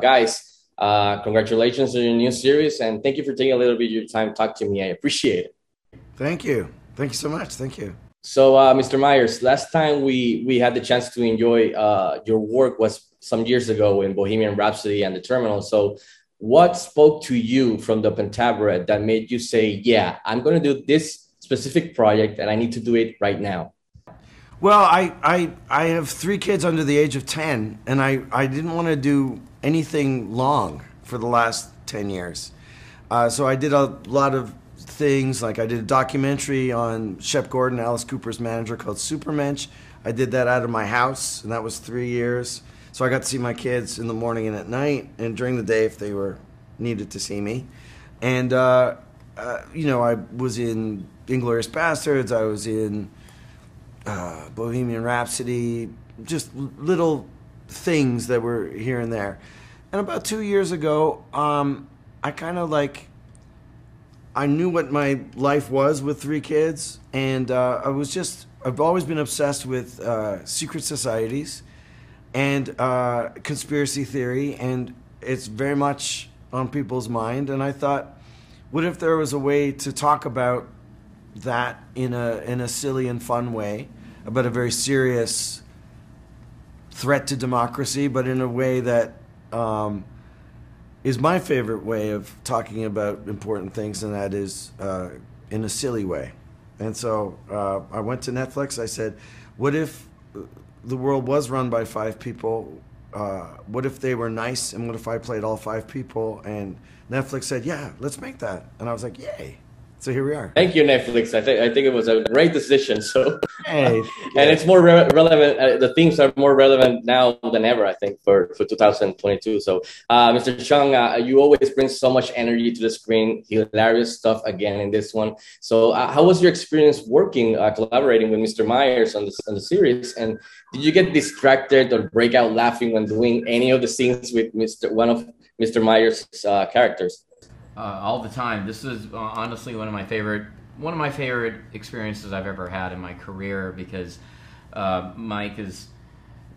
guys, uh, congratulations on your new series, and thank you for taking a little bit of your time to talk to me. I appreciate it. Thank you. Thank you so much. Thank you. So, uh, Mr. Myers, last time we we had the chance to enjoy uh, your work was some years ago in Bohemian Rhapsody and the Terminal. So, what spoke to you from the Pentaverate that made you say, "Yeah, I'm going to do this specific project, and I need to do it right now"? Well, I, I, I have three kids under the age of 10, and I, I didn't want to do anything long for the last 10 years. Uh, so I did a lot of things, like I did a documentary on Shep Gordon, Alice Cooper's manager, called Supermensch. I did that out of my house, and that was three years. So I got to see my kids in the morning and at night, and during the day if they were needed to see me. And, uh, uh, you know, I was in Inglourious Basterds, I was in uh, Bohemian Rhapsody, just little things that were here and there. And about two years ago, um, I kind of like, I knew what my life was with three kids, and uh, I was just, I've always been obsessed with uh, secret societies and uh, conspiracy theory, and it's very much on people's mind. And I thought, what if there was a way to talk about that in a in a silly and fun way? about a very serious threat to democracy, but in a way that um, is my favorite way of talking about important things, and that is uh, in a silly way. And so uh, I went to Netflix. I said, "What if the world was run by five people? Uh, what if they were nice? And what if I played all five people?" And Netflix said, "Yeah, let's make that." And I was like, "Yay!" So here we are. Thank you, Netflix. I think I think it was a great decision. So, hey, and it's more re- relevant. Uh, the themes are more relevant now than ever. I think for for 2022. So, uh, Mr. Jeong, uh, you always bring so much energy to the screen. Hilarious stuff again in this one. So, uh, how was your experience working, uh, collaborating with Mr. Myers on this on the series? And did you get distracted or break out laughing when doing any of the scenes with Mr. one of Mr. Myers' uh, characters? Uh, all the time. This is uh, honestly one of my favorite one of my favorite experiences I've ever had in my career because uh, Mike is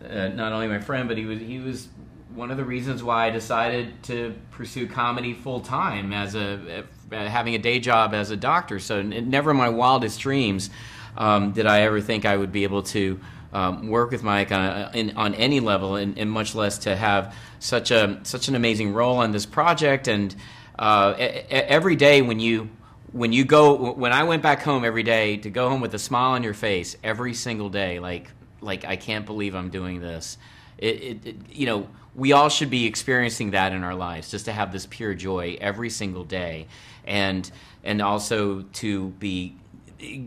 uh, not only my friend, but he was he was one of the reasons why I decided to pursue comedy full time as a having a day job as a doctor. So never in my wildest dreams um, did I ever think I would be able to. Um, work with Mike on, in, on any level, and, and, much less to have such a such an amazing role on this project, and uh, every day when you when you go when I went back home every day to go home with a smile on your face every single day, like like I can't believe I'm doing this. It, it, it, you know we all should be experiencing that in our lives just to have this pure joy every single day and and also to be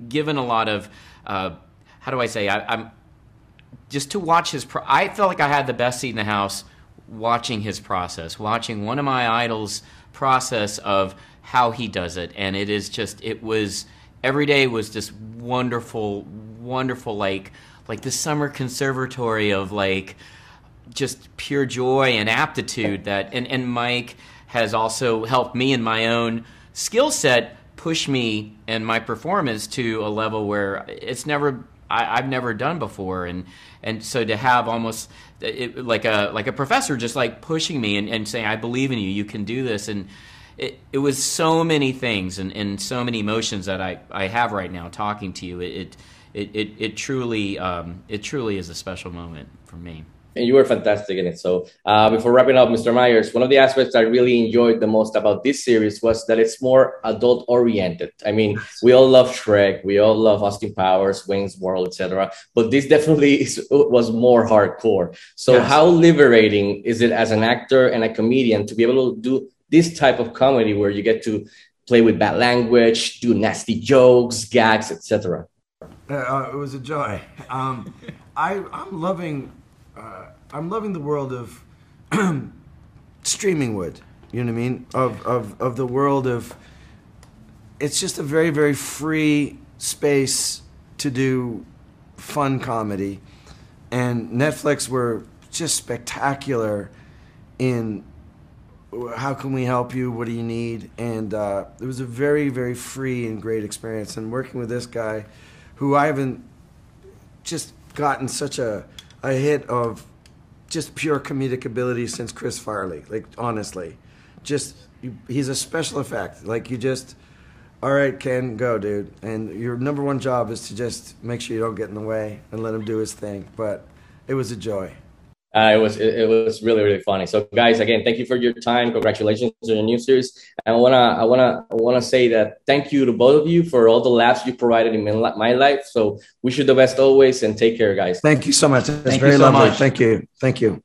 given a lot of uh, how do I say I, am just to watch his pro- I felt like I had the best seat in the house watching his process watching one of my idols process of how he does it. And it is just it was every day was just wonderful wonderful like like the summer conservatory of like just pure joy and aptitude that and, and mike has also helped me in my own skill set push me and my performance to a level where it's never I, have never done before, and and so to have almost it, like a like a professor just like pushing me and, and saying I believe in you, you can do this, and it, it was so many things and, and so many emotions that I, I have right now talking to you. It it, it, it truly um, it truly is a special moment for me and you were fantastic in it. So uh, before wrapping up, Mr. Myers, one of the aspects I really enjoyed the most about this series was that it's more adult oriented. I mean, we all love Shrek, we all love Austin Powers, Wayne's World, etc. But this definitely is, was more hardcore. So yes. how liberating is it as an actor and a comedian to be able to do this type of comedy where you get to play with bad language, do nasty jokes, gags, etc. Uh, uh, it was a joy. Um, I, I'm loving uh, I'm loving the world of streaming wood. You know what I mean? Of, of, of the world of. It's just a very, very free space to do fun comedy. And Netflix were just spectacular in how can we help you? What do you need? And uh, it was a very, very free and great experience. And working with this guy, who I haven't just gotten such a a hit of just pure comedic ability since Chris Farley. Like honestly, just he's a special effect. Like you just, all right, Ken, go, dude. And your number one job is to just make sure you don't get in the way and let him do his thing. But it was a joy. Uh, it was it, it, was really really funny. So guys, again, thank you for your time. Congratulations on your new series. And I wanna I wanna I wanna say that thank you to both of you for all the laughs you provided in my life. So wish you the best always and take care, guys. Thank you so much. That's thank very so lovely. Much. Thank you. Thank you.